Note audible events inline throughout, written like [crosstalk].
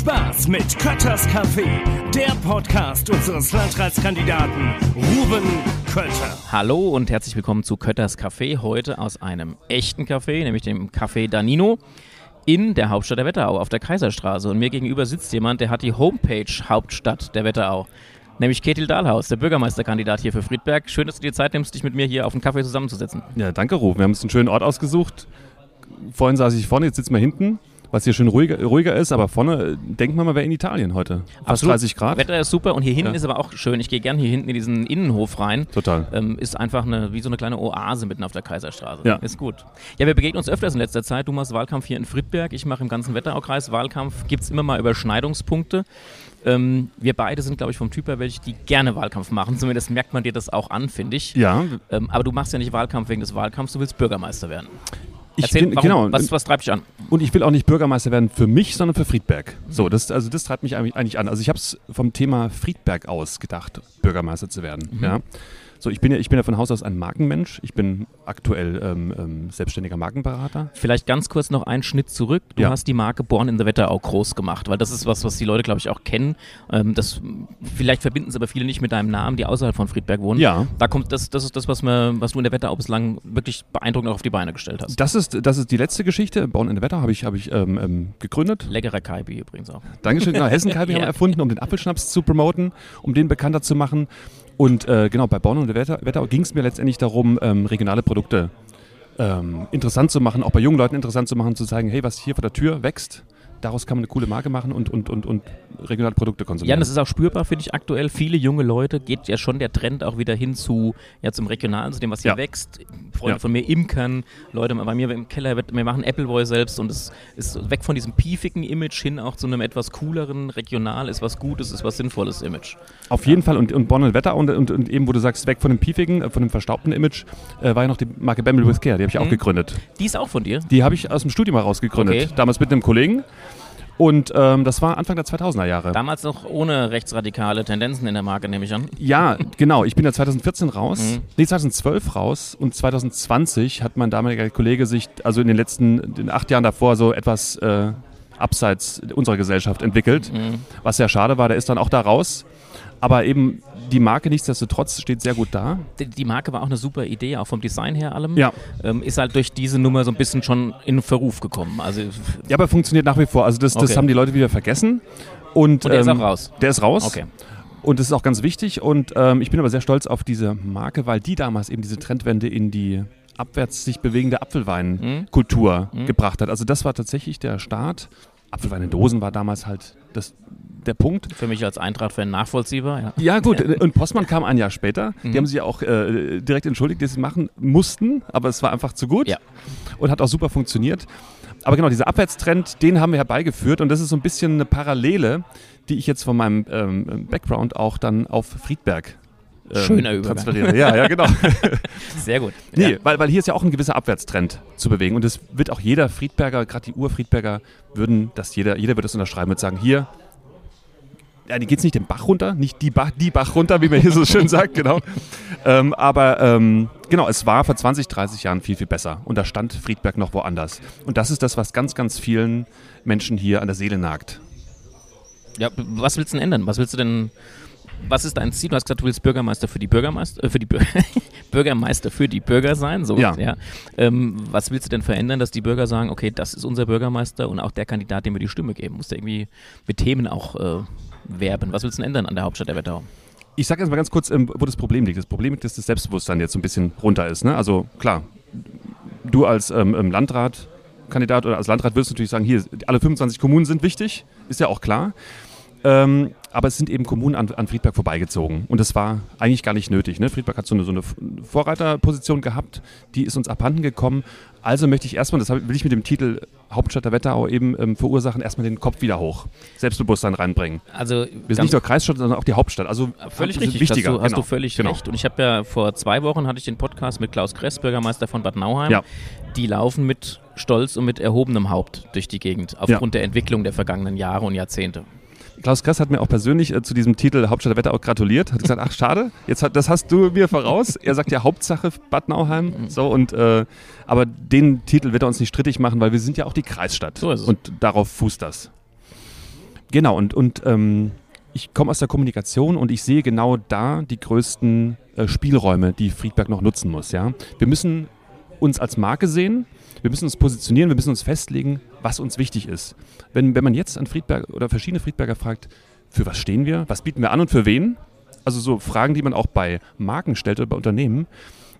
Spaß mit Kötters Café, der Podcast unseres Landratskandidaten Ruben Kötter. Hallo und herzlich willkommen zu Kötters Café. Heute aus einem echten Café, nämlich dem Café Danino in der Hauptstadt der Wetterau auf der Kaiserstraße. Und mir gegenüber sitzt jemand, der hat die Homepage Hauptstadt der Wetterau. Nämlich Ketil Dahlhaus, der Bürgermeisterkandidat hier für Friedberg. Schön, dass du dir Zeit nimmst, dich mit mir hier auf einen Kaffee zusammenzusetzen. Ja, danke, Ruf. Wir haben uns einen schönen Ort ausgesucht. Vorhin saß ich vorne, jetzt sitzen wir hinten was hier schön ruhiger, ruhiger ist, aber vorne denkt man mal, wäre in Italien heute. Fast Absolut. 30 Grad. Wetter ist super und hier hinten Ja. ist aber auch schön. Ich gehe gern hier hinten in diesen Innenhof rein. Total. Ähm, ist einfach eine, wie so eine kleine Oase mitten auf der Kaiserstraße. Ja. Ist gut. Ja, wir begegnen uns öfters in letzter Zeit. Du machst Wahlkampf hier in Friedberg, ich mache im ganzen Wetteraukreis Wahlkampf. Gibt es immer mal Überschneidungspunkte. Ähm, wir beide sind, glaube ich, vom Typ her welche, die gerne Wahlkampf machen. Zumindest merkt man dir das auch an, finde ich. Ja, Ähm, aber du machst ja nicht Wahlkampf wegen des Wahlkampfs, du willst Bürgermeister werden. Ich Erzähl, bin, warum, genau. was, was treibt dich an? Und ich will auch nicht Bürgermeister werden für mich, sondern für Friedberg. So, das, also das treibt mich eigentlich an. Also ich habe es vom Thema Friedberg aus gedacht, Bürgermeister zu werden. Mhm. Ja. So, ich bin ja, ich bin ja von Haus aus ein Markenmensch. Ich bin aktuell ähm, ähm, selbstständiger Markenberater. Vielleicht ganz kurz noch einen Schnitt zurück. Du Ja. hast die Marke Born in the Wetterau groß gemacht, weil das ist was, was die Leute, glaube ich, auch kennen. Ähm, das, vielleicht verbinden es aber viele nicht mit deinem Namen, die außerhalb von Friedberg wohnen. Ja. Da kommt das, das ist das, was, wir, was du in der Wetterau bislang wirklich beeindruckend auf die Beine gestellt hast. Das ist, das ist die letzte Geschichte. Born in the Wetter habe ich, habe ich ähm, ähm, gegründet. Leckerer Kaibi übrigens auch. Dankeschön. Genau, Hessenkalbi haben [laughs] Ja. wir erfunden, um den Apfelschnaps zu promoten, um den bekannter zu machen. Und äh, genau, bei Bonn und der Wetter, Wetterau ging es mir letztendlich darum, ähm, regionale Produkte ähm, interessant zu machen, auch bei jungen Leuten interessant zu machen, zu zeigen, hey, was hier vor der Tür wächst, daraus kann man eine coole Marke machen und, und, und, und regionale Produkte Ja, konsumieren. und das ist auch spürbar, finde ich, aktuell. Viele junge Leute geht ja schon der Trend auch wieder hin zu, ja, zum Regionalen, zu dem, was hier Ja. wächst. Freunde Ja. von mir imkern, Leute bei mir im Keller, wir machen Appleboy selbst und es ist weg von diesem piefigen Image hin auch zu einem etwas cooleren, regional, ist was Gutes, ist was Sinnvolles Image. Auf jeden Fall. Und, und Bonn und Wetter und, und, und eben, wo du sagst, weg von dem piefigen, äh, von dem verstaubten Image, äh, war ja noch die Marke Bamble with Care, die habe ich auch Mhm. gegründet. Die ist auch von dir. Die habe ich aus dem Studium heraus gegründet, Okay. damals mit einem Kollegen. Und ähm, das war Anfang der 2000er Jahre. Damals noch ohne rechtsradikale Tendenzen in der Marke, nehme ich an. Ja, genau. Ich bin ja 2014 raus, Mhm. nee, 2012 raus und 2020 hat mein damaliger Kollege sich, also in den letzten den acht Jahren davor, so etwas äh, abseits unserer Gesellschaft entwickelt, Mhm. was sehr schade war. Der ist dann auch da raus. Aber eben die Marke nichtsdestotrotz steht sehr gut da. Die, die Marke war auch eine super Idee, auch vom Design her allem. Ja. Ähm, ist halt durch diese Nummer so ein bisschen schon in Verruf gekommen. Also, Ja, aber funktioniert nach wie vor. Also das, das Okay. haben die Leute wieder vergessen. Und, Und der ist ähm, auch raus. Der ist raus. okay. Und das ist auch ganz wichtig. Und ähm, ich bin aber sehr stolz auf diese Marke, weil die damals eben diese Trendwende in die abwärts sich bewegende Apfelweinkultur Mhm. gebracht hat. Also das war tatsächlich der Start. Apfelwein in Dosen war damals halt das, der Punkt. Für mich als Eintracht-Fan nachvollziehbar, ja. Ja gut, und Postmann kam ein Jahr später. Mhm. Die haben sich ja auch äh, direkt entschuldigt, dass sie es machen mussten, aber es war einfach zu gut Ja. und hat auch super funktioniert. Aber genau, dieser Abwärtstrend, den haben wir herbeigeführt und das ist so ein bisschen eine Parallele, die ich jetzt von meinem ähm, Background auch dann auf Friedberg Schöner Übergang. transferiere. Ja, ja, genau. [laughs] Sehr gut. Nee, Ja. weil, weil hier ist ja auch ein gewisser Abwärtstrend zu bewegen und das wird auch jeder Friedberger, gerade die Ur-Friedberger, würden das jeder, jeder wird das unterschreiben und sagen, hier, ja, die geht's nicht den Bach runter, nicht die Bach, die Bach runter, wie man hier so schön sagt, genau. Ähm, aber ähm, genau, es war vor 20, 30 Jahren viel, viel besser und da stand Friedberg noch woanders. Und das ist das, was ganz, ganz vielen Menschen hier an der Seele nagt. Ja, was willst du denn ändern? Was willst du denn, was ist dein Ziel? Du hast gesagt, du willst Bürgermeister für die Bürgermeister, äh, für die Bür [laughs] Bürgermeister für die Bürger sein. So, Ja. Ähm, was willst du denn verändern, dass die Bürger sagen, okay, das ist unser Bürgermeister und auch der Kandidat, dem wir die Stimme geben? Musst du irgendwie mit Themen auch äh, werben? Was willst du denn ändern an der Hauptstadt der Wetterau? Ich sage jetzt mal ganz kurz, ähm, wo das Problem liegt. Das Problem liegt, dass das Selbstbewusstsein jetzt so ein bisschen runter ist. Ne? Also klar, du als ähm, ähm, Landratkandidat oder als Landrat wirst natürlich sagen, hier, alle 25 Kommunen sind wichtig, ist ja auch klar. Ähm, aber es sind eben Kommunen an, an Friedberg vorbeigezogen. Und das war eigentlich gar nicht nötig. Ne? Friedberg hat so eine, so eine Vorreiterposition gehabt, die ist uns abhanden gekommen. Also möchte ich erstmal, das will ich mit dem Titel Hauptstadt der Wetterau eben ähm, verursachen, erstmal den Kopf wieder hoch, Selbstbewusstsein reinbringen. Also, Wir sind nicht nur Kreisstadt, sondern auch die Hauptstadt. Also Völlig das richtig, wichtiger. hast, du, hast genau. du völlig Genau. recht. Und ich habe ja vor zwei Wochen hatte ich den Podcast mit Klaus Kress, Bürgermeister von Bad Nauheim. Ja. Die laufen mit Stolz und mit erhobenem Haupt durch die Gegend, aufgrund der Entwicklung der vergangenen Jahre und Jahrzehnte. Klaus Kress hat mir auch persönlich äh, zu diesem Titel Hauptstadt der Wetterau gratuliert. Hat gesagt, ach schade, jetzt hat, das hast du mir voraus. Er sagt ja Hauptsache Bad Nauheim. So und äh, aber den Titel wird er uns nicht strittig machen, weil wir sind ja auch die Kreisstadt. So ist es. Und darauf fußt das. Genau, und, und ähm, ich komme aus der Kommunikation und ich sehe genau da die größten äh, Spielräume, die Friedberg noch nutzen muss. Ja? Wir müssen uns als Marke sehen, wir müssen uns positionieren, wir müssen uns festlegen, was uns wichtig ist. Wenn, wenn man jetzt an Friedberg oder verschiedene Friedberger fragt, für was stehen wir, was bieten wir an und für wen, also so Fragen, die man auch bei Marken stellt oder bei Unternehmen,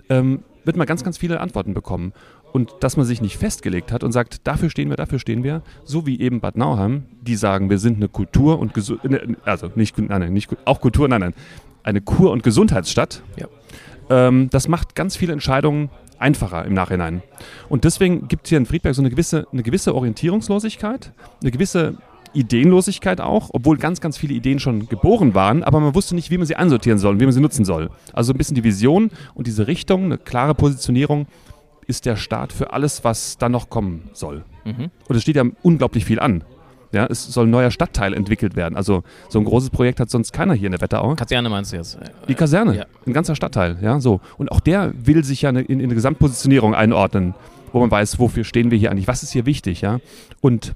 ähm, wird man ganz, ganz viele Antworten bekommen. Und dass man sich nicht festgelegt hat und sagt, dafür stehen wir, dafür stehen wir, so wie eben Bad Nauheim, die sagen, wir sind eine Kultur und Gesu ne, also nicht, nein, nicht auch Kultur, nein, nein, eine Kur- und Gesundheitsstadt. Ja. Ähm, das macht ganz viele Entscheidungen einfacher im Nachhinein. Und deswegen gibt es hier in Friedberg so eine gewisse, eine gewisse Orientierungslosigkeit, eine gewisse Ideenlosigkeit auch, obwohl ganz, ganz viele Ideen schon geboren waren, aber man wusste nicht, wie man sie einsortieren soll und wie man sie nutzen soll. Also ein bisschen die Vision und diese Richtung, eine klare Positionierung ist der Start für alles, was dann noch kommen soll. Mhm. Und es steht ja unglaublich viel an. Ja, es soll ein neuer Stadtteil entwickelt werden. Also so ein großes Projekt hat sonst keiner hier in der Wetterau. Kaserne meinst du jetzt? Die Kaserne, Ja. ein ganzer Stadtteil, ja, so. Und auch der will sich ja in, in eine Gesamtpositionierung einordnen, wo man weiß, wofür stehen wir hier eigentlich, was ist hier wichtig, ja. Und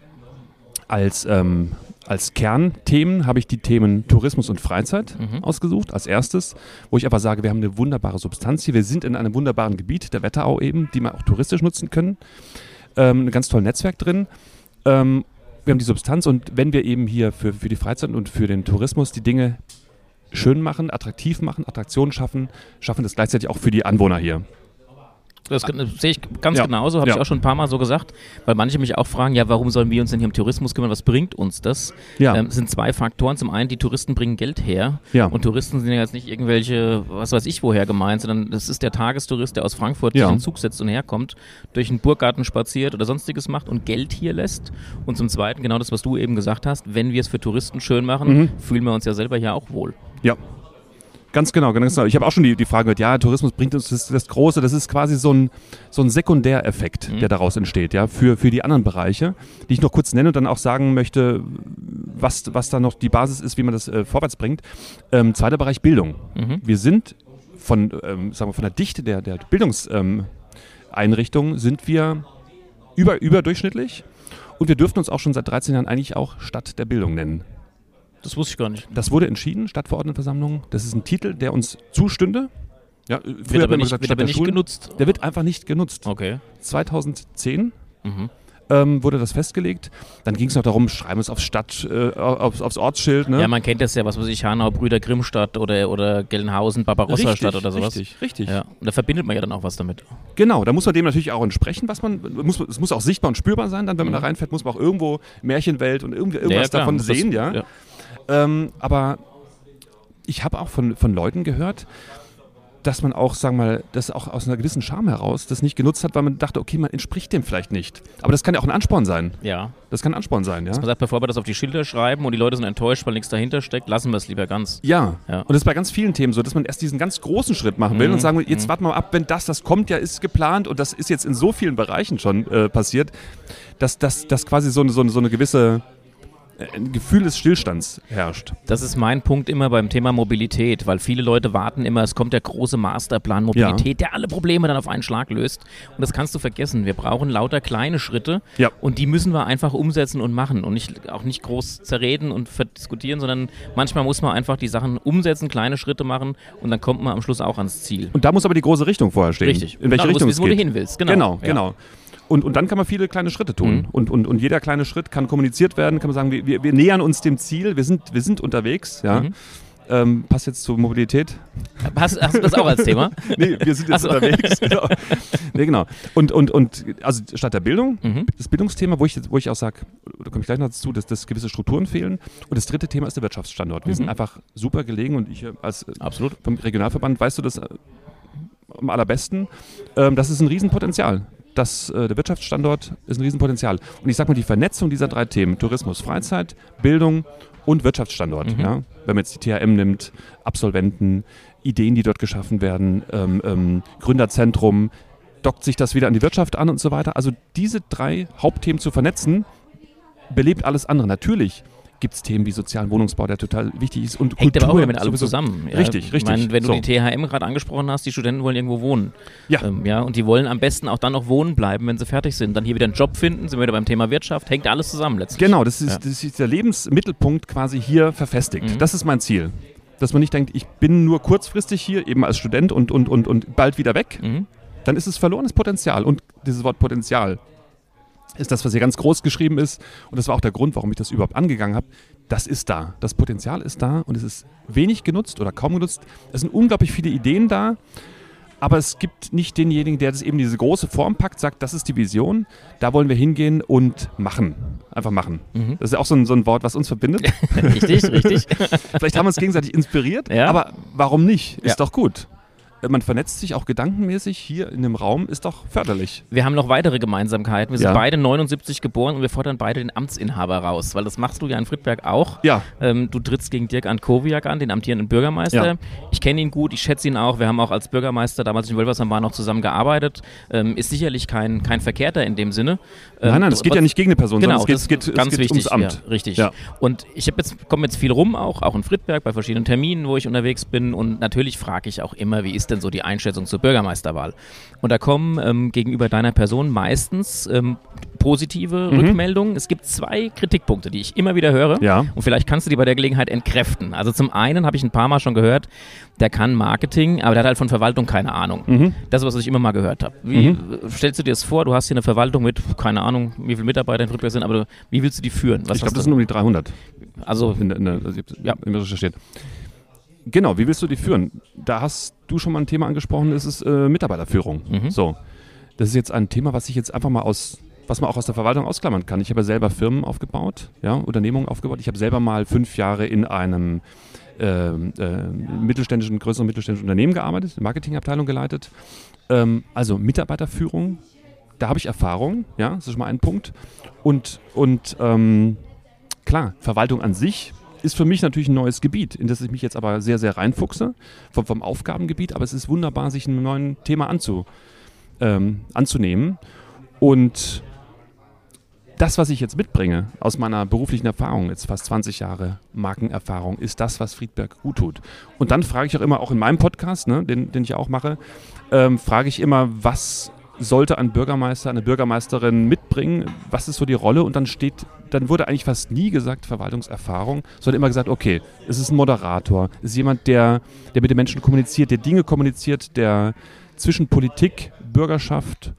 als, ähm, als Kernthemen habe ich die Themen Tourismus und Freizeit Mhm. ausgesucht, als erstes, wo ich einfach sage, wir haben eine wunderbare Substanz hier, wir sind in einem wunderbaren Gebiet, der Wetterau eben, die wir auch touristisch nutzen können. Ähm, ein ganz tolles Netzwerk drin. Ähm, wir haben die Substanz und wenn wir eben hier für, für die Freizeit und für den Tourismus die Dinge schön machen, attraktiv machen, Attraktionen schaffen, schaffen das gleichzeitig auch für die Anwohner hier. Das sehe ich ganz Ja. genauso, habe Ja. ich auch schon ein paar Mal so gesagt, weil manche mich auch fragen, ja, warum sollen wir uns denn hier um Tourismus kümmern, was bringt uns das? Ja, Ähm, es sind zwei Faktoren. Zum einen, die Touristen bringen Geld her. ja. Und Touristen sind ja jetzt nicht irgendwelche, was weiß ich woher gemeint, sondern das ist der Tagestourist, der aus Frankfurt Ja. sich in den Zug setzt und herkommt, durch den Burggarten spaziert oder sonstiges macht und Geld hier lässt. Und zum Zweiten, genau das, was du eben gesagt hast, wenn wir es für Touristen schön machen, Mhm. fühlen wir uns ja selber hier auch wohl. Ja. Ganz genau, ganz genau. Ich habe auch schon die, die Frage gehört, ja, Tourismus bringt uns das, das Große, das ist quasi so ein, so ein Sekundäreffekt, Mhm. der daraus entsteht, ja, für, für die anderen Bereiche, die ich noch kurz nenne und dann auch sagen möchte, was, was da noch die Basis ist, wie man das äh, vorwärts bringt. Ähm, zweiter Bereich Bildung. Mhm. Wir sind von, ähm, sagen wir, von der Dichte der, der Bildungseinrichtungen ähm, sind wir über, überdurchschnittlich und wir dürften uns auch schon seit 13 Jahren eigentlich auch Stadt der Bildung nennen. Das wusste ich gar nicht. Das wurde entschieden, Stadtverordnetenversammlung. Das ist ein Titel, der uns zustünde. Ja, früher Wird aber nicht, gesagt, wird aber der nicht Schulen. genutzt. Der wird einfach nicht genutzt. Okay. 2010 Mhm. ähm, wurde das festgelegt. Dann ging es noch darum, schreiben wir es aufs Stadt, äh, aufs, aufs Ortsschild. Ne? Ja, man kennt das ja, was weiß ich, Hanau, Brüder Grimmstadt oder, oder Gelnhausen, Barbarossa-Stadt oder sowas. Richtig, richtig. Ja, und da verbindet man ja dann auch was damit. Genau, da muss man dem natürlich auch entsprechen, was man, muss, es muss auch sichtbar und spürbar sein, dann wenn man Mhm. da reinfährt, muss man auch irgendwo Märchenwelt und irgendwie irgendwas ja, davon das- sehen, ja. ja. Ähm, aber ich habe auch von, von Leuten gehört, dass man auch, sagen wir mal, das auch aus einer gewissen Scham heraus das nicht genutzt hat, weil man dachte, okay, man entspricht dem vielleicht nicht. Aber das kann ja auch ein Ansporn sein. ja. Das kann ein Ansporn sein, ja. Man sagt, bevor wir das auf die Schilder schreiben und die Leute sind enttäuscht, weil nichts dahinter steckt, lassen wir es lieber ganz. Ja. Ja. und das ist bei ganz vielen Themen so, dass man erst diesen ganz großen Schritt machen will Mhm. und sagen will, jetzt warten wir mal ab, wenn das, das kommt, ja, ist geplant und das ist jetzt in so vielen Bereichen schon äh, passiert, dass, dass, dass quasi so eine, so eine, so eine gewisse ein Gefühl des Stillstands herrscht. Das ist mein Punkt immer beim Thema Mobilität, weil viele Leute warten immer, es kommt der große Masterplan Mobilität, der alle Probleme dann auf einen Schlag löst. Und das kannst du vergessen. Wir brauchen lauter kleine Schritte Ja. und die müssen wir einfach umsetzen und machen und nicht, auch nicht groß zerreden und verdiskutieren, sondern manchmal muss man einfach die Sachen umsetzen, kleine Schritte machen und dann kommt man am Schluss auch ans Ziel. Und da muss aber die große Richtung vorher stehen. Richtig. In welche du Richtung musst es wissen, wo du geht. hin willst. Genau, Genau, Ja. Und, und dann kann man viele kleine Schritte tun. Mhm. Und, und, und jeder kleine Schritt kann kommuniziert werden, kann man sagen, wir, wir, wir nähern uns dem Ziel, wir sind, wir sind unterwegs. Ja. Mhm. Ähm, passt jetzt zur Mobilität? Hast, hast du das auch als Thema? [laughs] Nee, wir sind jetzt so. unterwegs. Genau. Nee, genau. Und, und, und also statt der Bildung, Mhm. das Bildungsthema, wo ich, wo ich auch sage, da komme ich gleich noch dazu, dass, dass gewisse Strukturen fehlen. Und das dritte Thema ist der Wirtschaftsstandort. Wir Mhm. sind einfach super gelegen und ich äh, als äh, Absolut. vom Regionalverband weißt du das äh, am allerbesten. Ähm, das ist ein Riesenpotenzial. Das, äh, der Wirtschaftsstandort ist ein Riesenpotenzial. Und ich sage mal, die Vernetzung dieser drei Themen, Tourismus, Freizeit, Bildung und Wirtschaftsstandort, Mhm. ja, wenn man jetzt die THM nimmt, Absolventen, Ideen, die dort geschaffen werden, ähm, ähm, Gründerzentrum, dockt sich das wieder an die Wirtschaft an und so weiter. Also diese drei Hauptthemen zu vernetzen, belebt alles andere. Natürlich gibt es Themen wie sozialen Wohnungsbau, der total wichtig ist. Und Hängt Kultur aber auch mit allem zusammen. Ja. Richtig, Ich richtig. meine, wenn du So. die THM gerade angesprochen hast, die Studenten wollen irgendwo wohnen. Ja. Ähm, ja. Und die wollen am besten auch dann noch wohnen bleiben, wenn sie fertig sind. Dann hier wieder einen Job finden, sind wir wieder beim Thema Wirtschaft. Hängt alles zusammen letztlich. Genau, das ist, Ja. das ist der Lebensmittelpunkt quasi hier verfestigt. Mhm. Das ist mein Ziel. Dass man nicht denkt, ich bin nur kurzfristig hier, eben als Student und, und, und, und bald wieder weg. Mhm. Dann ist es verlorenes Potenzial. Und dieses Wort Potenzial ist das, was hier ganz groß geschrieben ist. Und das war auch der Grund, warum ich das überhaupt angegangen habe. Das ist da. Das Potenzial ist da und es ist wenig genutzt oder kaum genutzt. Es sind unglaublich viele Ideen da. Aber es gibt nicht denjenigen, der das eben diese große Form packt, sagt, das ist die Vision, da wollen wir hingehen und machen. Einfach machen. Mhm. Das ist ja auch so ein, so ein Wort, was uns verbindet. [laughs] richtig, richtig. [laughs] Vielleicht haben wir uns gegenseitig inspiriert, Ja. aber warum nicht? Ist Ja. doch gut. Man vernetzt sich auch gedankenmäßig hier in dem Raum, ist doch förderlich. Wir haben noch weitere Gemeinsamkeiten. Wir sind Ja. beide 79 geboren und wir fordern beide den Amtsinhaber raus, weil das machst du ja in Friedberg auch. Ja, Ähm, du trittst gegen Dirk Ankowiak an, den amtierenden Bürgermeister. Ja. Ich kenne ihn gut, ich schätze ihn auch. Wir haben auch als Bürgermeister damals in Wölversheim waren noch zusammen gearbeitet. Ähm, ist sicherlich kein, kein Verkehrter in dem Sinne. Ähm, nein, nein, es geht ja nicht gegen eine Person, Genau, sondern es geht, das geht, ganz es geht wichtig, ums Amt. Ja, richtig. Und ich jetzt komme jetzt viel rum, auch auch in Friedberg bei verschiedenen Terminen, wo ich unterwegs bin. Und natürlich frage ich auch immer, wie ist denn so die Einschätzung zur Bürgermeisterwahl? Und da kommen ähm, gegenüber deiner Person meistens ähm, positive Rückmeldungen. Es gibt zwei Kritikpunkte, die ich immer wieder höre. Ja. Und vielleicht kannst du die bei der Gelegenheit entkräften. Also zum einen habe ich ein paar Mal schon gehört, der kann Marketing, aber der hat halt von Verwaltung keine Ahnung. Mhm. Das ist, was ich immer mal gehört habe. Wie äh, stellst du dir das vor? Du hast hier eine Verwaltung mit, keine Ahnung, wie viele Mitarbeiter in Friedberg sind, aber wie willst du die führen? Was Ich glaube, das sind um die 300. Also, In, in, hab's Ja. immer recherchiert. Genau, wie willst du die führen? Da hast du schon mal ein Thema angesprochen, das ist äh, Mitarbeiterführung. Mhm. So, das ist jetzt ein Thema, was ich jetzt einfach mal aus, was man auch aus der Verwaltung ausklammern kann. Ich habe ja selber Firmen aufgebaut, ja, Unternehmungen aufgebaut. Ich habe selber mal fünf Jahre in einem ähm, äh, mittelständischen, größeren mittelständischen Unternehmen gearbeitet, Marketingabteilung geleitet. Ähm, also Mitarbeiterführung, da habe ich Erfahrung, ja, das ist schon mal ein Punkt. Und, und ähm, klar, Verwaltung an sich ist für mich natürlich ein neues Gebiet, in das ich mich jetzt aber sehr, sehr reinfuchse, vom, vom Aufgabengebiet. Aber es ist wunderbar, sich einem neuen Thema anzu, ähm, anzunehmen. Und das, was ich jetzt mitbringe aus meiner beruflichen Erfahrung, jetzt fast 20 Jahre Markenerfahrung, ist das, was Friedberg gut tut. Und dann frage ich auch immer, auch in meinem Podcast, ne, den, den ich auch mache, ähm, frage ich immer, was sollte ein Bürgermeister, eine Bürgermeisterin mitbringen? Was ist so die Rolle? Und dann steht, dann wurde eigentlich fast nie gesagt Verwaltungserfahrung, sondern immer gesagt, okay, es ist ein Moderator, es ist jemand, der, der mit den Menschen kommuniziert, der Dinge kommuniziert, der zwischen Politik, Bürgerschaft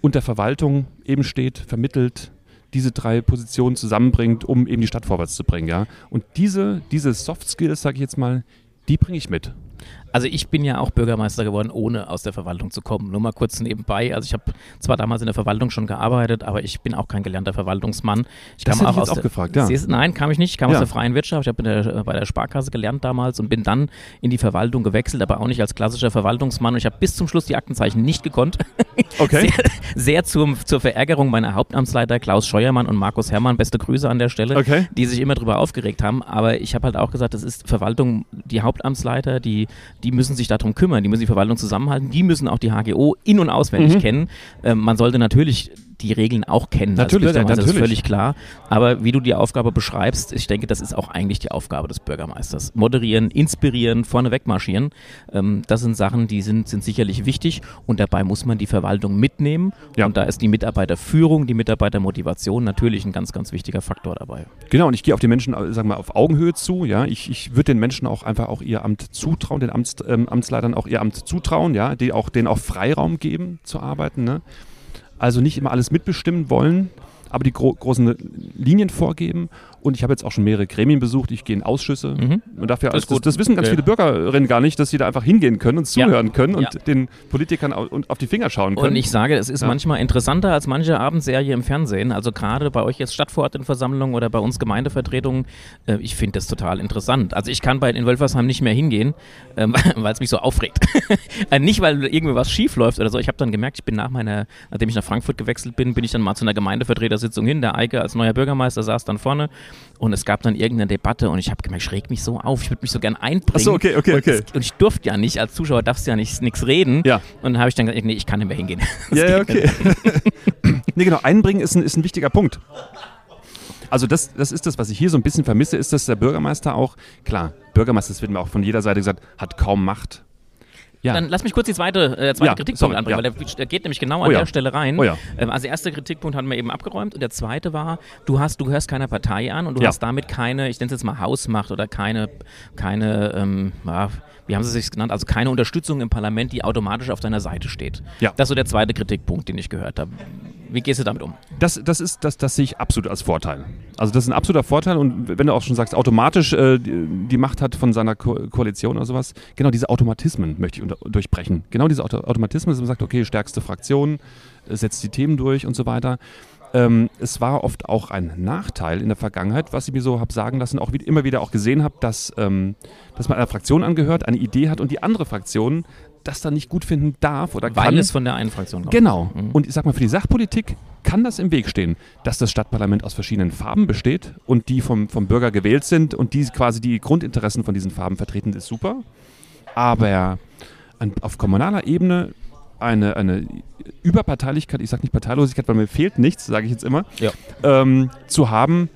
und der Verwaltung eben steht, vermittelt, diese drei Positionen zusammenbringt, um eben die Stadt vorwärts zu bringen. Ja? Und diese, diese Soft Skills, sage ich jetzt mal, die bringe ich mit. Also ich bin ja auch Bürgermeister geworden, ohne aus der Verwaltung zu kommen. Nur mal kurz nebenbei. Also ich habe zwar damals in der Verwaltung schon gearbeitet, aber ich bin auch kein gelernter Verwaltungsmann. Ich Das kam hätte ich jetzt aus auch der, gefragt, ja. Nein, kam ich nicht. Ich kam Ja. aus der freien Wirtschaft. Ich habe der, bei der Sparkasse gelernt damals und bin dann in die Verwaltung gewechselt, aber auch nicht als klassischer Verwaltungsmann. Und ich habe bis zum Schluss die Aktenzeichen nicht gekonnt. [laughs] Okay. Sehr, sehr zum, zur Verärgerung meiner Hauptamtsleiter Klaus Scheuermann und Markus Herrmann. Beste Grüße an der Stelle Okay. die sich immer darüber aufgeregt haben. Aber ich habe halt auch gesagt, das ist Verwaltung, die Hauptamtsleiter, die, die müssen sich darum kümmern, die müssen die Verwaltung zusammenhalten, die müssen auch die HGO in- und auswendig Mhm. kennen. Ähm, man sollte natürlich die Regeln auch kennen. Natürlich, als Bürgermeister, das ist natürlich. völlig klar. Aber wie du die Aufgabe beschreibst, ich denke, das ist auch eigentlich die Aufgabe des Bürgermeisters. Moderieren, inspirieren, vorneweg marschieren. Ähm, das sind Sachen, die sind, sind sicherlich wichtig und dabei muss man die Verwaltung mitnehmen. Ja. Und da ist die Mitarbeiterführung, die Mitarbeitermotivation natürlich ein ganz, ganz wichtiger Faktor dabei. Genau, und ich gehe auf die Menschen, äh, sagen wir, auf Augenhöhe zu. Ja, ich, ich würde den Menschen auch einfach auch ihr Amt zutrauen, den Amts, ähm, Amtsleitern auch ihr Amt zutrauen, ja, die auch denen auch Freiraum geben zu arbeiten. Ne? Also nicht immer alles mitbestimmen wollen, aber die gro großen Linien vorgeben. Und ich habe jetzt auch schon mehrere Gremien besucht. Ich gehe in Ausschüsse. Mhm. Und dafür, Das das, ist gut. das, wissen ganz Okay. viele Bürgerinnen gar nicht, dass sie da einfach hingehen können und Ja. zuhören können und Ja. den Politikern au- und auf die Finger schauen können. Und ich sage, es ist Ja. manchmal interessanter als manche Abendserie im Fernsehen. Also gerade bei euch jetzt Stadtvorortenversammlungen oder bei uns Gemeindevertretungen. Äh, ich finde das total interessant. Also ich kann bei in Wölfersheim nicht mehr hingehen, ähm, [laughs] weil es mich so aufregt. [laughs] äh, nicht, weil irgendwie was schief läuft oder so. Ich habe dann gemerkt, ich bin nach meiner, nachdem ich nach Frankfurt gewechselt bin, bin ich dann mal zu einer Gemeindevertretersitzung hin. Der Eike als neuer Bürgermeister saß dann vorne und es gab dann irgendeine Debatte und ich habe gemerkt, ich reg mich so auf. Ich würde mich so gern einbringen. Ach so, okay, okay, und, okay. es- und ich durfte ja nicht, als Zuschauer darfst du ja nicht- nichts reden. Ja. Und dann habe ich dann gesagt, nee, ich kann nicht mehr hingehen. [laughs] Das Ja, ja, okay. [laughs] nee, genau, einbringen ist ein, ist ein wichtiger Punkt. Also das, das ist das, was ich hier so ein bisschen vermisse, ist, dass der Bürgermeister auch, klar, Bürgermeister, das wird mir auch von jeder Seite gesagt, hat kaum Macht. Ja. Dann lass mich kurz die zweite, äh, zweite Ja, Kritikpunkt sorry, anbringen, ja. weil der, der geht nämlich genau an Oh der Stelle rein. Oh ja. Ähm, also der erste Kritikpunkt hatten wir eben abgeräumt und der zweite war, du hast, du gehörst keiner Partei an und du hast damit keine, ich nenne es jetzt mal Hausmacht oder keine, keine, ähm, wie haben sie es sich genannt, also keine Unterstützung im Parlament, die automatisch auf deiner Seite steht. Ja. Das ist so der zweite Kritikpunkt, den ich gehört habe. Wie gehst du damit um? Das, das ist, das, das sehe ich absolut als Vorteil. Also das ist ein absoluter Vorteil und wenn du auch schon sagst, automatisch äh, die, Macht hat von seiner Ko Koalition oder sowas, genau diese Automatismen möchte ich unter, durchbrechen. Genau diese Auto Automatismen, dass man sagt, okay, stärkste Fraktion, äh, setzt die Themen durch und so weiter. Ähm, es war oft auch ein Nachteil in der Vergangenheit, was ich mir so habe sagen lassen, auch wie, immer wieder auch gesehen habe, dass, ähm, dass man einer Fraktion angehört, eine Idee hat und die andere Fraktion das dann nicht gut finden darf oder Weil kann. es von der einen Fraktion kommt. Genau. Mhm. Und ich sag mal, für die Sachpolitik kann das im Weg stehen, dass das Stadtparlament aus verschiedenen Farben besteht und die vom, vom Bürger gewählt sind und die quasi die Grundinteressen von diesen Farben vertreten, ist super. Aber an, auf kommunaler Ebene eine, eine Überparteilichkeit, ich sage nicht Parteilosigkeit, weil mir fehlt nichts, sage ich jetzt immer, Ja. ähm, zu haben,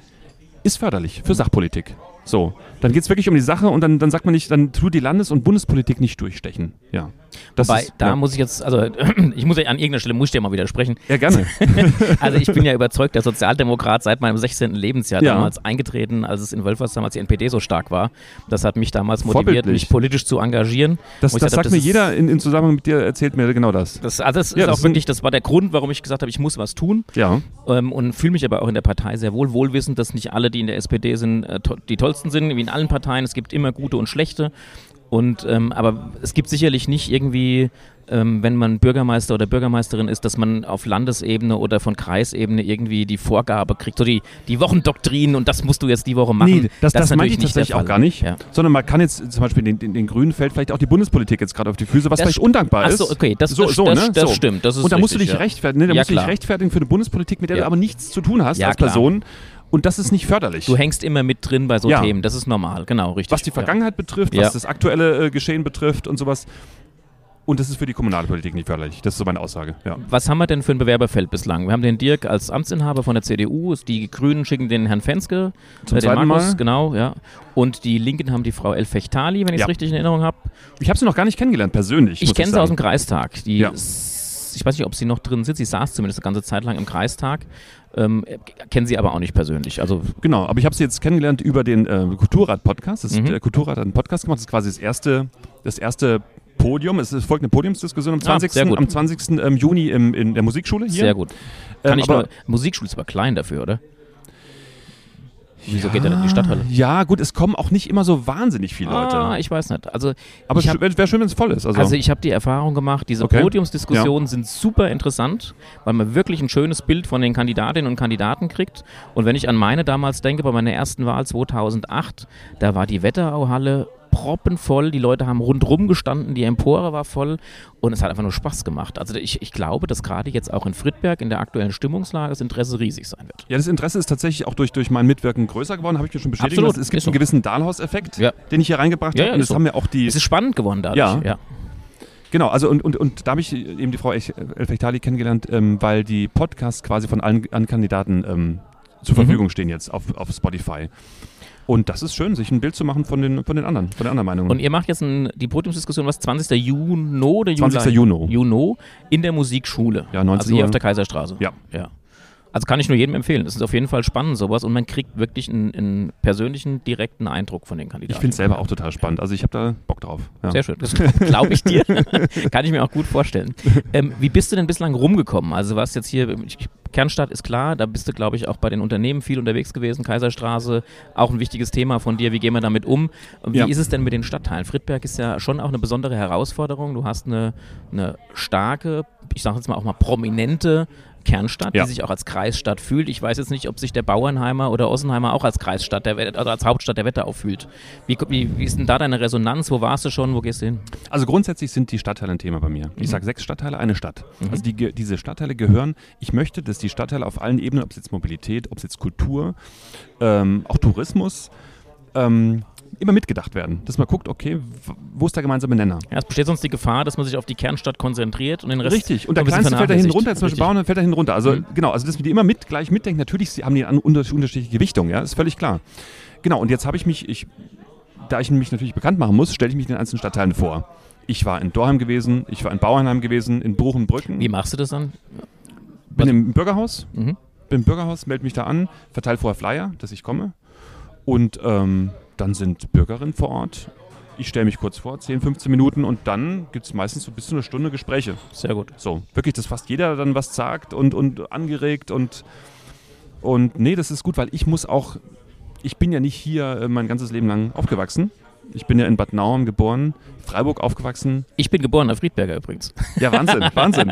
ist förderlich für Sachpolitik. So, dann geht es wirklich um die Sache und dann, dann sagt man nicht, dann tut die Landes- und Bundespolitik nicht durchstechen. Ja. Das Wobei, ist, da ja. muss ich jetzt, also [clears throat] ich muss ja an irgendeiner Stelle muss ich dir mal widersprechen. ja, gerne. [laughs] Also ich bin ja überzeugt, der Sozialdemokrat seit meinem 16. Lebensjahr Ja. damals eingetreten, als es in Wölfers damals die NPD so stark war. Das hat mich damals motiviert, mich politisch zu engagieren. Das, das gesagt sagt hab, mir ist- jeder in, in Zusammenhang mit dir, erzählt mir genau das. Das, also das Ja, ist das auch wirklich, das war der Grund, warum ich gesagt habe, ich muss was tun Ja. ähm, und fühle mich aber auch in der Partei sehr wohl, wohlwissend, dass nicht alle, die in der SPD sind, äh, die tollsten sind, wie in allen Parteien. Es gibt immer gute und schlechte. Und ähm, aber es gibt sicherlich nicht irgendwie, ähm, wenn man Bürgermeister oder Bürgermeisterin ist, dass man auf Landesebene oder von Kreisebene irgendwie die Vorgabe kriegt, so die, die Wochendoktrin und das musst du jetzt die Woche machen. Nee, das, das, ist meine ich tatsächlich auch gar nicht. Ja. Sondern man kann jetzt zum Beispiel den, den, den Grünen fällt vielleicht auch die Bundespolitik jetzt gerade auf die Füße, was Das vielleicht undankbar ist. so, okay, das, so, das, so, das, ne? das stimmt. Das ist Und da musst du dich ja. rechtfertigen, ne? da Ja, musst du dich rechtfertigen für eine Bundespolitik, mit der du aber nichts zu tun hast als klar. Person. Und das ist nicht förderlich. Du hängst immer mit drin bei so Ja. Themen, das ist normal, genau, richtig. was die Vergangenheit betrifft, Ja. was das aktuelle äh, Geschehen betrifft und sowas. Und das ist für die Kommunalpolitik nicht förderlich. Das ist so meine Aussage. Ja. Was haben wir denn für ein Bewerberfeld bislang? Wir haben den Dirk als Amtsinhaber von der CDU, die Grünen schicken den Herrn Fenske, Zum äh, den zweiten Markus, Mal. genau, ja. Und die Linken haben die Frau El Fechtali, wenn ich es Ja. richtig in Erinnerung habe. Ich habe sie noch gar nicht kennengelernt, persönlich. Ich kenne sie aus dem Kreistag. Die Ja. ich weiß nicht, ob sie noch drin sitzt. Sie saß zumindest eine ganze Zeit lang im Kreistag. Ähm, kennen sie aber auch nicht persönlich. Also Genau, aber ich habe sie jetzt kennengelernt über den äh, Kulturrat-Podcast. Mhm. Der Kulturrat hat einen Podcast gemacht. Das ist quasi das erste, das erste Podium. Es ist- folgt eine Podiumsdiskussion am Ah, 20. sehr gut. am 20. ähm, Juni im, in der Musikschule hier. sehr gut. Kann Ähm, ich aber- nur, Musikschule ist aber klein dafür, oder? Wieso geht er denn in die Stadthalle? Ja, gut, es kommen auch nicht immer so wahnsinnig viele Leute. Ah, ich weiß nicht. Also aber es wäre schön, wenn es voll ist. Also, Also ich habe die Erfahrung gemacht, diese Okay. Podiumsdiskussionen sind super interessant, weil man wirklich ein schönes Bild von den Kandidatinnen und Kandidaten kriegt. Und wenn ich an meine damals denke, bei meiner ersten Wahl 2008, da war die Wetterauhalle proppenvoll, die Leute haben rundrum gestanden, die Empore war voll und es hat einfach nur Spaß gemacht. Also ich, ich glaube, dass gerade jetzt auch in Friedberg in der aktuellen Stimmungslage das Interesse riesig sein wird. ja, das Interesse ist tatsächlich auch durch, durch mein Mitwirken größer geworden, habe ich mir schon bestätigt. Absolut. Es gibt so. einen gewissen Dahlhaus-Effekt, Ja. den ich hier reingebracht Ja, habe. ja, Und das so. haben ja auch die. Es ist spannend geworden dadurch. Ja. ja. Genau, also und, und, und da habe ich eben die Frau Ech- El-Fechtali kennengelernt, ähm, weil die Podcasts quasi von allen, allen Kandidaten ähm, zur Mhm. Verfügung stehen jetzt auf, auf Spotify. Und das ist schön, sich ein Bild zu machen von den, von den anderen, von den anderen Meinungen. Und ihr macht jetzt ein, die Podiumsdiskussion, was, 20. Juni oder Juli? 20. Juni. Juni in der Musikschule. Ja, 19 Also hier auf der Kaiserstraße. Ja. ja. Also kann ich nur jedem empfehlen. Das ist auf jeden Fall spannend sowas und man kriegt wirklich einen, einen persönlichen, direkten Eindruck von den Kandidaten. ich finde es selber auch total spannend. Also ich habe da Bock drauf. Ja. Sehr schön. Das glaube ich dir. [laughs] Kann ich mir auch gut vorstellen. Ähm, wie bist du denn bislang rumgekommen? Also was jetzt hier, ich- Kernstadt ist klar, da bist du, glaube ich, auch bei den Unternehmen viel unterwegs gewesen. Kaiserstraße, auch ein wichtiges Thema von dir. Wie gehen wir damit um? Wie Ja. ist es denn mit den Stadtteilen? Friedberg ist ja schon auch eine besondere Herausforderung. Du hast eine, eine starke, ich sage jetzt mal auch mal prominente Kernstadt, Ja. die sich auch als Kreisstadt fühlt. Ich weiß jetzt nicht, ob sich der Bauernheimer oder Ossenheimer auch als Kreisstadt der, also als Hauptstadt der Wetterau fühlt. Wie, wie, wie ist denn da deine Resonanz? Wo warst du schon? Wo gehst du hin? Also grundsätzlich sind die Stadtteile ein Thema bei mir. Ich sage sechs Stadtteile, eine Stadt. Also die, diese Stadtteile gehören, ich möchte, dass die Stadtteile auf allen Ebenen, ob es jetzt Mobilität, ob es jetzt Kultur, ähm, auch Tourismus, ähm, immer mitgedacht werden. Dass man guckt, okay, wo ist der gemeinsame Nenner? Ja, es besteht sonst die Gefahr, dass man sich auf die Kernstadt konzentriert und den Rest Richtig, und der kleinste fällt da hinten runter, zum Beispiel. Bauern, fällt da hinten runter. Also Mhm. genau, also dass wir die immer mit gleich mitdenken. Natürlich sie haben die unter, unterschiedliche Gewichtung, ja, ist völlig klar. Genau, und jetzt habe ich mich, ich, da ich mich natürlich bekannt machen muss, stelle ich mich den einzelnen Stadtteilen vor. Ich war in Dorheim gewesen, ich war in Bauernheim gewesen, in Buchenbrücken, Wie machst du das dann? bin im Bürgerhaus, Mhm. bin im Bürgerhaus, melde mich da an, verteile vorher Flyer, dass ich komme. Und ähm, dann sind Bürgerinnen vor Ort. Ich stelle mich kurz vor, 10, 15 Minuten und dann gibt es meistens so bis zu einer Stunde Gespräche. Sehr gut. So, wirklich, dass fast jeder dann was sagt und, und angeregt und, und nee, das ist gut, weil ich muss auch, ich bin ja nicht hier äh, mein ganzes Leben lang aufgewachsen. Ich bin ja in Bad Nauheim geboren, Freiburg aufgewachsen. Ich bin geborener Friedberger übrigens. Ja, Wahnsinn, [laughs] Wahnsinn.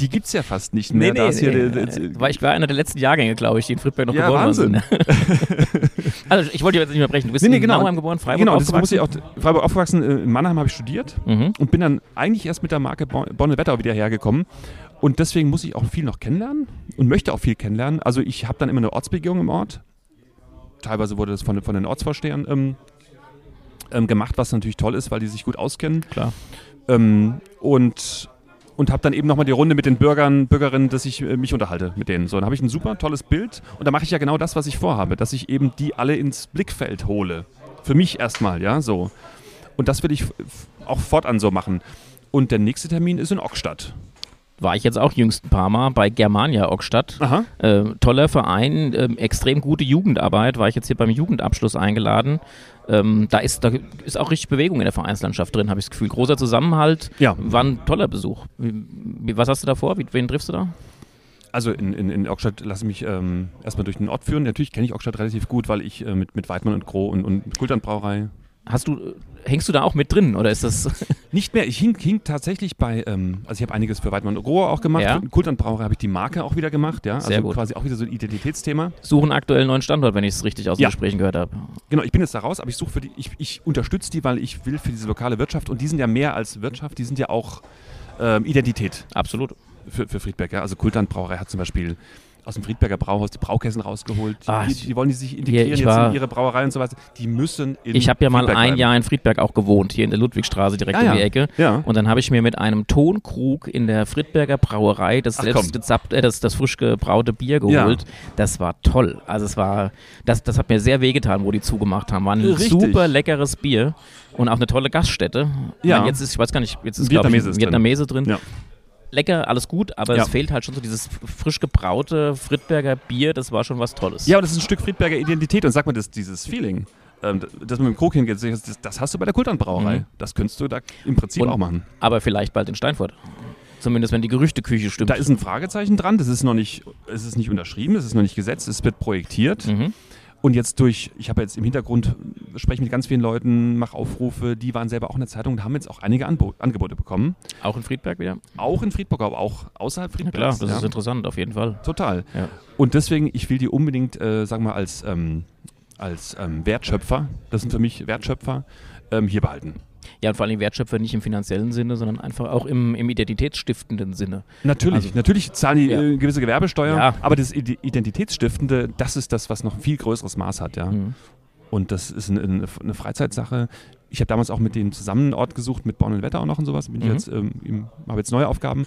Die gibt es ja fast nicht mehr. Da ist hier der- der- Weil ich war einer der letzten Jahrgänge, glaube ich, die in Friedberg noch Ja, geboren Wahnsinn. [laughs] also ich wollte jetzt nicht unterbrechen. Du bist Nee, nee, in genau. Nauheim geboren, Freiburg genau, das muss aufgewachsen. ich auch. Freiburg aufgewachsen, äh, in Mannheim habe ich studiert Mhm. und bin dann eigentlich erst mit der Marke Bon- Bonne-Wetterau wieder hergekommen. Und deswegen muss ich auch viel noch kennenlernen und möchte auch viel kennenlernen. Also ich habe dann immer eine Ortsbegehung im Ort. Teilweise wurde das von, von den Ortsvorstehern ähm, ähm, gemacht, was natürlich toll ist, weil die sich gut auskennen. Klar. Ähm, und und habe dann eben nochmal die Runde mit den Bürgern, Bürgerinnen, dass ich äh, mich unterhalte mit denen. So, dann habe ich ein super tolles Bild und da mache ich ja genau das, was ich vorhabe, dass ich eben die alle ins Blickfeld hole. Für mich erstmal, ja, so. Und das will ich auch fortan so machen. Und der nächste Termin ist in Ockstadt. War ich jetzt auch jüngst ein paar Mal bei Germania Ockstadt. Aha. Äh, toller Verein, ähm, extrem gute Jugendarbeit. War ich jetzt hier beim Jugendabschluss eingeladen. Ähm, da, ist, da ist auch richtig Bewegung in der Vereinslandschaft drin, habe ich das Gefühl. Großer Zusammenhalt. Ja. War ein toller Besuch. Wie, was hast du da vor? Wie, wen triffst du da? Also in, in, in Ockstadt lasse ich mich ähm, erstmal durch den Ort führen. Natürlich kenne ich Ockstadt relativ gut, weil ich äh, mit, mit Weidmann und Groh und, und Kulternbrauerei Hast du, hängst du da auch mit drin oder ist das? [laughs] Nicht mehr. Ich hing, hing tatsächlich bei, ähm, also ich habe einiges für Weidmann und Grohe auch gemacht. Ja. Für Kulternbrauerei habe ich die Marke auch wieder gemacht, ja. Sehr also gut. quasi auch wieder so ein Identitätsthema. Suchen aktuell einen neuen Standort, wenn ich es richtig aus den Ja. Gesprächen gehört habe. Genau, ich bin jetzt da raus, aber ich suche für die, ich, ich unterstütze die, weil ich will für diese lokale Wirtschaft und die sind ja mehr als Wirtschaft, die sind ja auch ähm, Identität Absolut. für, für Friedberg. Ja. Also Kulternbrauerei hat zum Beispiel aus dem Friedberger Brauhaus die Braukessel rausgeholt. Ah, die, die wollen die sich integrieren jetzt war- in ihre Brauerei und so weiter. Die müssen in Ich habe ja mal Friedberg ein bleiben. Jahr in Friedberg auch gewohnt, hier in der Ludwigstraße direkt Ah, um ja. die Ecke. Ja. Und dann habe ich mir mit einem Tonkrug in der Friedberger Brauerei das Ach, selbst äh, das, das frisch gebraute Bier geholt. Das war toll. Also es war, das, das hat mir sehr wehgetan, wo die zugemacht haben. War ein Richtig. super leckeres Bier und auch eine tolle Gaststätte. Ja. meine, jetzt ist, ich weiß gar nicht, jetzt ist glaube ich Vietnamese drin. Vietnamese drin. Ja. Lecker, alles gut, aber Ja. es fehlt halt schon so dieses frisch gebraute Friedberger Bier, das war schon was Tolles. Ja, aber das ist ein Stück Friedberger Identität und sag mal, das, dieses Feeling, ähm, dass man mit dem Krug hingeht, das, das hast du bei der Kulternbrauerei. Mhm. Das könntest du da im Prinzip Und- auch machen. Aber vielleicht bald in Steinfurt. Zumindest wenn die Gerüchteküche stimmt. Da ist ein Fragezeichen dran, das ist noch nicht, es ist nicht unterschrieben, es ist noch nicht gesetzt, es wird projektiert. mhm. Und jetzt durch, ich habe jetzt im Hintergrund, spreche mit ganz vielen Leuten, mache Aufrufe, die waren selber auch in der Zeitung und haben jetzt auch einige Anbo Angebote bekommen. Auch in Friedberg wieder? Auch in Friedburg, aber auch außerhalb Ja, Friedbergs. klar, das ja. ist interessant, auf jeden Fall. Total. Ja. Und deswegen, ich will die unbedingt, äh, sagen wir, als, ähm, als ähm, Wertschöpfer, das sind für mich Wertschöpfer, ähm, hier behalten. Ja, und vor allem Wertschöpfer nicht im finanziellen Sinne, sondern einfach auch im, im identitätsstiftenden Sinne. Natürlich, Also- natürlich zahlen die Ja. äh, gewisse Gewerbesteuer, Ja. aber das Ide- Identitätsstiftende, das ist das, was noch ein viel größeres Maß hat, ja. Mhm. Und das ist eine, eine, eine Freizeitsache. Ich habe damals auch mit denen zusammen einen Ort gesucht, mit Bonn und Wetter auch noch und sowas. Bin ich Mhm. jetzt, ähm, habe jetzt neue Aufgaben.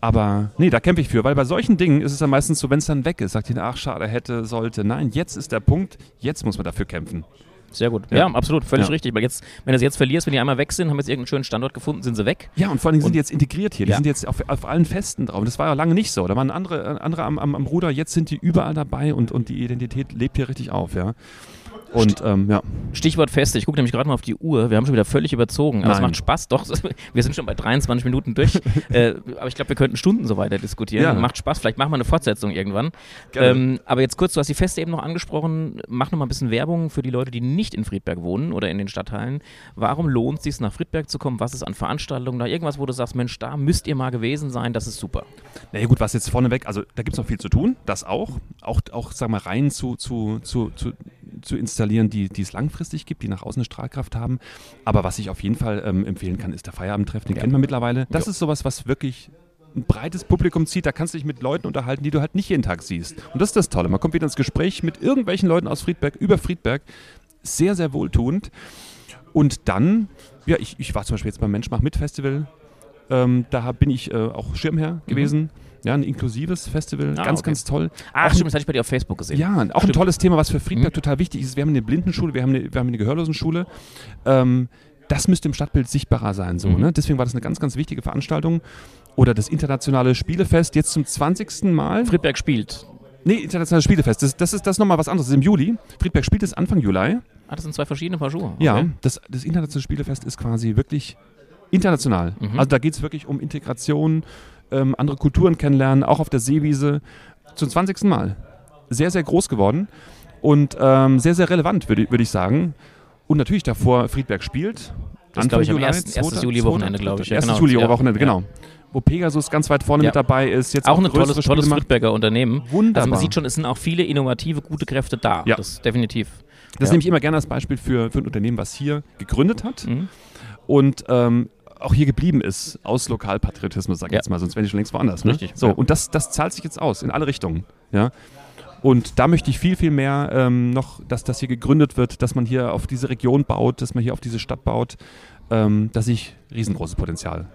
Aber nee, da kämpfe ich für, weil bei solchen Dingen ist es dann meistens so, wenn es dann weg ist, sagt ihr, ach schade, hätte, sollte. Nein, jetzt ist der Punkt, jetzt muss man dafür kämpfen. Sehr gut. Ja. Ja, absolut, völlig Ja. richtig. Weil jetzt, wenn du sie jetzt verlierst, wenn die einmal weg sind, haben jetzt irgendeinen schönen Standort gefunden, sind sie weg. Ja, und vor allen Dingen sind die jetzt integriert hier. Die Ja. sind jetzt auf, auf allen Festen drauf. Das war ja lange nicht so. Da waren andere, andere am, am, am Ruder, jetzt sind die überall dabei und, und die Identität lebt hier richtig auf, ja. Und ähm, ja. Stichwort Feste. Ich gucke nämlich gerade mal auf die Uhr. Wir haben schon wieder völlig überzogen. Aber es Nein. macht Spaß. Doch, [laughs] wir sind schon bei 23 Minuten durch. [laughs] äh, aber ich glaube, wir könnten Stunden so weiter diskutieren. Ja. Macht Spaß. Vielleicht machen wir eine Fortsetzung irgendwann. Ähm, aber jetzt kurz, du hast die Feste eben noch angesprochen. Mach noch mal ein bisschen Werbung für die Leute, die nicht in Friedberg wohnen oder in den Stadtteilen. Warum lohnt es sich, nach Friedberg zu kommen? Was ist an Veranstaltungen da? Irgendwas, wo du sagst, Mensch, da müsst ihr mal gewesen sein. Das ist super. Naja gut, was jetzt vorneweg, also da gibt es noch viel zu tun, das auch. Auch, auch sag mal, Reihen zu, zu, zu, zu, zu installieren, die, die es langfristig gibt, die nach außen eine Strahlkraft haben. Aber was ich auf jeden Fall ähm, empfehlen kann, ist der Feierabendtreff, den Ja. kennt man mittlerweile. Das Jo. ist sowas, was wirklich ein breites Publikum zieht. Da kannst du dich mit Leuten unterhalten, die du halt nicht jeden Tag siehst. Und das ist das Tolle. Man kommt wieder ins Gespräch mit irgendwelchen Leuten aus Friedberg, über Friedberg. sehr, sehr wohltuend. Und dann, ja, ich, ich war zum Beispiel jetzt beim Mensch mach mit Festival. Ähm, da bin ich äh, auch Schirmherr gewesen. Ja, ein inklusives Festival. Ah, ganz, okay. ganz toll. Ah, Auch stimmt, das hatte ich bei dir auf Facebook gesehen. ja, auch ein Stimmt. tolles Thema, was für Friedberg Mhm. total wichtig ist. Wir haben eine Blindenschule, wir haben eine, wir haben eine Gehörlosenschule. Ähm, das müsste im Stadtbild sichtbarer sein. So, Mhm. ne? Deswegen war das eine ganz, ganz wichtige Veranstaltung. Oder das internationale Spielefest, jetzt zum 20. Mal. Friedberg spielt. Nee, internationales Spielefest, das, das ist das nochmal was anderes. Das ist im Juli. Friedberg spielt es Anfang Juli. Ah, das sind zwei verschiedene Paar Schuhe. Ja, Okay. das, das internationale Spielefest ist quasi wirklich international. Mhm. Also da geht es wirklich um Integration, ähm, andere Kulturen kennenlernen, auch auf der Seewiese. Zum 20. Mal. Sehr, sehr groß geworden und ähm, sehr, sehr relevant, würde würd ich sagen. Und natürlich davor Friedberg spielt. Das glaube ich Juli, ersten- erstes zweiter- Juli-Wochenende, zweiter- glaube ich. Ja, Erstes genau. Juli-Wochenende, genau. Wo Pegasus ganz weit vorne Ja. mit dabei ist. Jetzt Auch ein größere tolles, tolles. Friedberger Unternehmen. Wunderbar. Also man sieht schon, es sind auch viele innovative, gute Kräfte da. Ja. Das definitiv. Das Ja. nehme ich immer gerne als Beispiel für, für ein Unternehmen, was hier gegründet hat Mhm. und ähm, auch hier geblieben ist, aus Lokalpatriotismus, sag ich Ja. jetzt mal, sonst wären die schon längst woanders. Ne? Richtig, So, ja. und das, das zahlt sich jetzt aus, in alle Richtungen. Ja? Und da möchte ich viel, viel mehr ähm, noch, dass das hier gegründet wird, dass man hier auf diese Region baut, dass man hier auf diese Stadt baut. Ähm, da sehe ich riesengroßes Potenzial.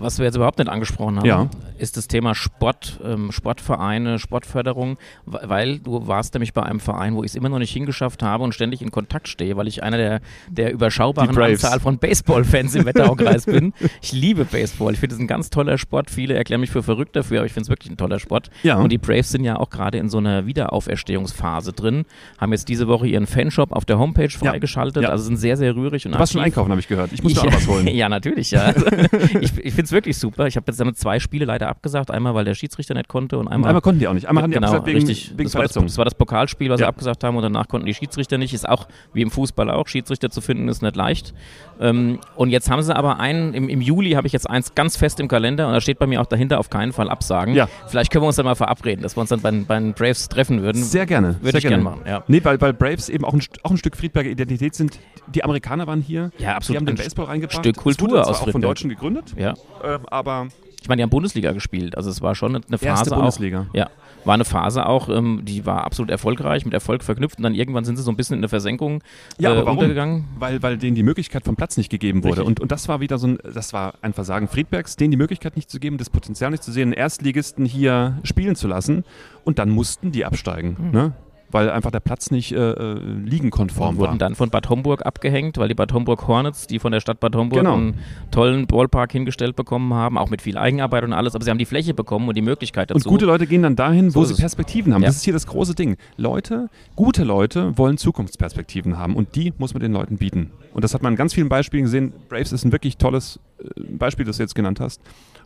Was wir jetzt überhaupt nicht angesprochen haben, Ja. ist das Thema Sport, ähm, Sportvereine, Sportförderung, we- weil du warst nämlich bei einem Verein, wo ich es immer noch nicht hingeschafft habe und ständig in Kontakt stehe, weil ich einer der, der überschaubaren. Anzahl von Baseball-Fans im Wetteraukreis bin. Ich liebe Baseball. Ich finde es ein ganz toller Sport. Viele erklären mich für verrückt dafür, aber ich finde es wirklich ein toller Sport. Ja. Und die Braves sind ja auch gerade in so einer Wiederauferstehungsphase drin, haben jetzt diese Woche ihren Fanshop auf der Homepage freigeschaltet, Ja. also sind sehr, sehr rührig und Du warst schon aktiv. einkaufen, habe ich gehört. Ich muss mir auch noch [laughs] was holen. Ja, natürlich, ja. Also, [laughs] ich ich finde es wirklich super. Ich habe jetzt damit zwei Spiele leider abgesagt. Einmal, weil der Schiedsrichter nicht konnte und Und einmal. einmal konnten die auch nicht. Einmal haben die genau, abgesagt wegen, richtig. wegen das, war das, Verletzung. das war das Pokalspiel, was Ja. sie abgesagt haben und danach konnten die Schiedsrichter nicht. Ist auch wie im Fußball auch. Schiedsrichter zu finden ist nicht leicht. Ähm, und jetzt haben sie aber einen, im, im Juli habe ich jetzt eins ganz fest im Kalender und da steht bei mir auch dahinter auf keinen Fall absagen. Ja. Vielleicht können wir uns dann mal verabreden, dass wir uns dann bei, den- bei den Braves treffen würden. Sehr gerne. Würde ich gern machen, ja. Nee, weil, weil Braves eben auch ein, auch ein Stück Friedberger Identität sind. Die Amerikaner waren hier. Ja, absolut. Die haben den Baseball reingebracht. Stück Kultur aus auch von. Deutschen gegründet, Ja. Ähm, aber Ich meine, die haben Bundesliga gespielt. Also es war schon eine Phase erste auch. Bundesliga. Ja, war eine Phase auch, ähm, die war absolut erfolgreich, mit Erfolg verknüpft und dann irgendwann sind sie so ein bisschen in der Versenkung Ja, äh, aber warum? untergegangen. Weil, weil denen die Möglichkeit vom Platz nicht gegeben wurde. Richtig. Und, und das war wieder so ein, das war ein Versagen Friedbergs, denen die Möglichkeit nicht zu geben, das Potenzial nicht zu sehen, einen Erstligisten hier spielen zu lassen. Und dann mussten die absteigen. Hm. Ne? Weil einfach der Platz nicht äh, äh, liegenkonform Und war. wurden dann von Bad Homburg abgehängt, weil die Bad Homburg Hornets, die von der Stadt Bad Homburg Genau. einen tollen Ballpark hingestellt bekommen haben, auch mit viel Eigenarbeit und alles, aber sie haben die Fläche bekommen und die Möglichkeit dazu. Und gute Leute gehen dann dahin, wo So sie. Perspektiven haben. Ja. Das ist hier das große Ding. Leute, gute Leute wollen Zukunftsperspektiven haben und die muss man den Leuten bieten. Und das hat man in ganz vielen Beispielen gesehen. Braves ist ein wirklich tolles äh, Beispiel, das du jetzt genannt hast.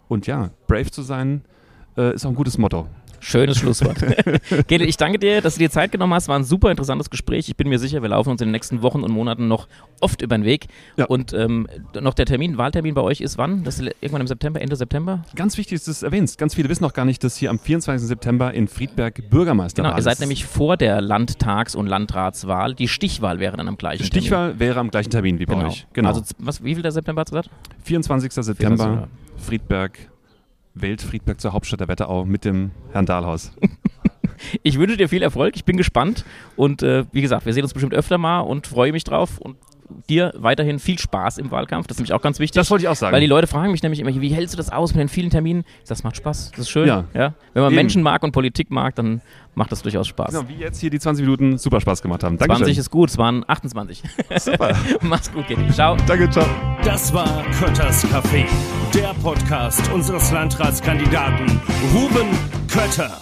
Und ja, brave zu sein, äh, ist auch ein gutes Motto. Schönes Schlusswort. [laughs] Gede, ich danke dir, dass du dir Zeit genommen hast. War ein super interessantes Gespräch. Ich bin mir sicher, wir laufen uns in den nächsten Wochen und Monaten noch oft über den Weg. Ja. Und ähm, noch der Termin, Wahltermin bei euch ist wann? Das ist irgendwann im September, Ende September? Ganz wichtig ist, dass du es erwähnst. Ganz viele wissen noch gar nicht, dass hier am 24. September in Friedberg Bürgermeisterwahl Genau, ihr seid ist. nämlich vor der Landtags- und Landratswahl. Die Stichwahl wäre dann am gleichen Die Stichwahl wäre am gleichen Termin wie bei Termin. euch. Genau. Also was, wie viel der September hast du gesagt? 24. September, September. Friedberg, wählt Friedberg zur Hauptstadt der Wetterau mit dem Herrn Dahlhaus. Ich wünsche dir viel Erfolg, ich bin gespannt. Und äh, wie gesagt, wir sehen uns bestimmt öfter mal und freue mich drauf. Und dir weiterhin viel Spaß im Wahlkampf, das ist nämlich auch ganz wichtig. Das wollte ich auch sagen. Weil die Leute fragen mich nämlich immer, wie hältst du das aus mit den vielen Terminen? Ich sag, Das macht Spaß, das ist schön. Ja. Wenn man Eben. Menschen mag und Politik mag, dann macht das durchaus Spaß. Genau, wie jetzt hier die 20 Minuten super Spaß gemacht haben. Dankeschön. 20 ist gut, es waren 28. super. [laughs] Mach's gut, Kitty. Ciao. Danke, ciao. Das war Kötters Café, der Podcast unseres Landratskandidaten Ruben Kötter.